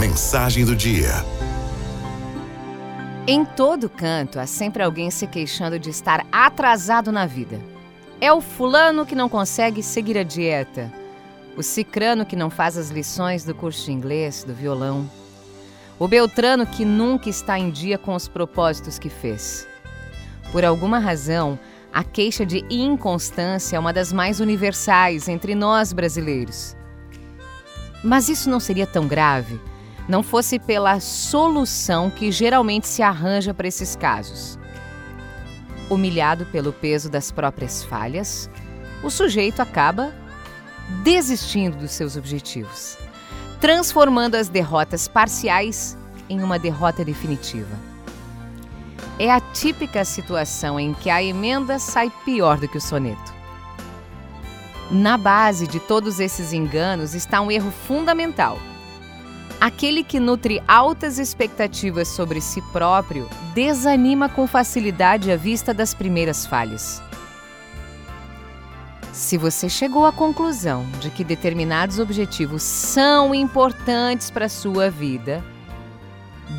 mensagem do dia. Em todo canto há sempre alguém se queixando de estar atrasado na vida. É o fulano que não consegue seguir a dieta, o cicrano que não faz as lições do curso de inglês, do violão, o beltrano que nunca está em dia com os propósitos que fez. Por alguma razão, a queixa de inconstância é uma das mais universais entre nós brasileiros. Mas isso não seria tão grave não fosse pela solução que geralmente se arranja para esses casos. Humilhado pelo peso das próprias falhas, o sujeito acaba desistindo dos seus objetivos, transformando as derrotas parciais em uma derrota definitiva. É a típica situação em que a emenda sai pior do que o soneto. Na base de todos esses enganos está um erro fundamental. Aquele que nutre altas expectativas sobre si próprio desanima com facilidade à vista das primeiras falhas. Se você chegou à conclusão de que determinados objetivos são importantes para a sua vida,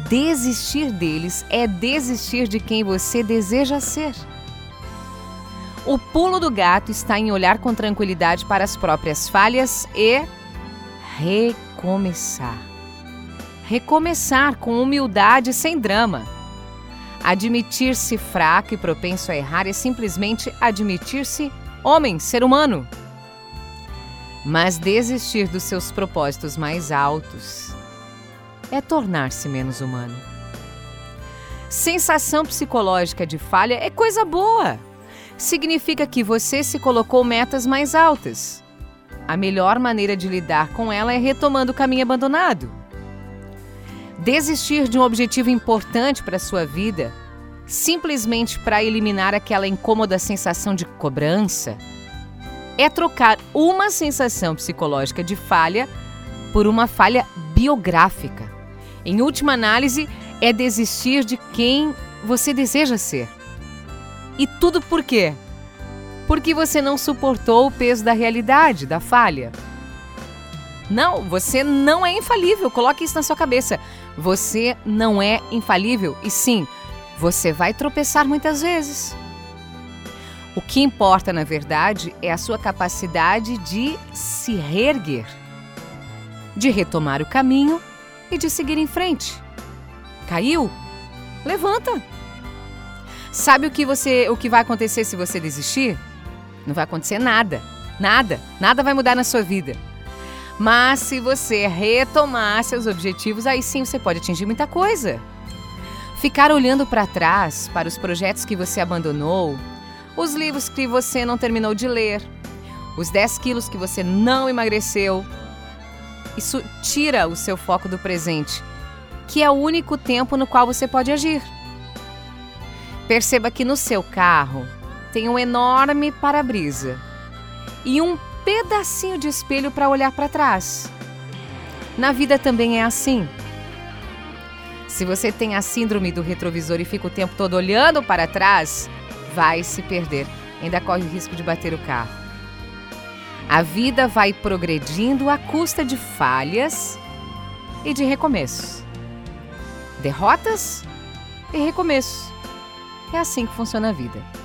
desistir deles é desistir de quem você deseja ser. O pulo do gato está em olhar com tranquilidade para as próprias falhas e recomeçar. Recomeçar com humildade sem drama. Admitir-se fraco e propenso a errar é simplesmente admitir-se homem, ser humano. Mas desistir dos seus propósitos mais altos é tornar-se menos humano. Sensação psicológica de falha é coisa boa significa que você se colocou metas mais altas. A melhor maneira de lidar com ela é retomando o caminho abandonado. Desistir de um objetivo importante para a sua vida, simplesmente para eliminar aquela incômoda sensação de cobrança, é trocar uma sensação psicológica de falha por uma falha biográfica. Em última análise, é desistir de quem você deseja ser. E tudo por quê? Porque você não suportou o peso da realidade, da falha. Não, você não é infalível. Coloque isso na sua cabeça. Você não é infalível e sim, você vai tropeçar muitas vezes. O que importa, na verdade, é a sua capacidade de se reerguer, de retomar o caminho e de seguir em frente. Caiu? Levanta. Sabe o que você, o que vai acontecer se você desistir? Não vai acontecer nada. Nada. Nada vai mudar na sua vida. Mas se você retomar seus objetivos, aí sim você pode atingir muita coisa. Ficar olhando para trás, para os projetos que você abandonou, os livros que você não terminou de ler, os 10 quilos que você não emagreceu, isso tira o seu foco do presente, que é o único tempo no qual você pode agir. Perceba que no seu carro tem um enorme para-brisa e um pedacinho de espelho para olhar para trás. Na vida também é assim. Se você tem a síndrome do retrovisor e fica o tempo todo olhando para trás, vai se perder. Ainda corre o risco de bater o carro. A vida vai progredindo à custa de falhas e de recomeços. Derrotas e recomeços. É assim que funciona a vida.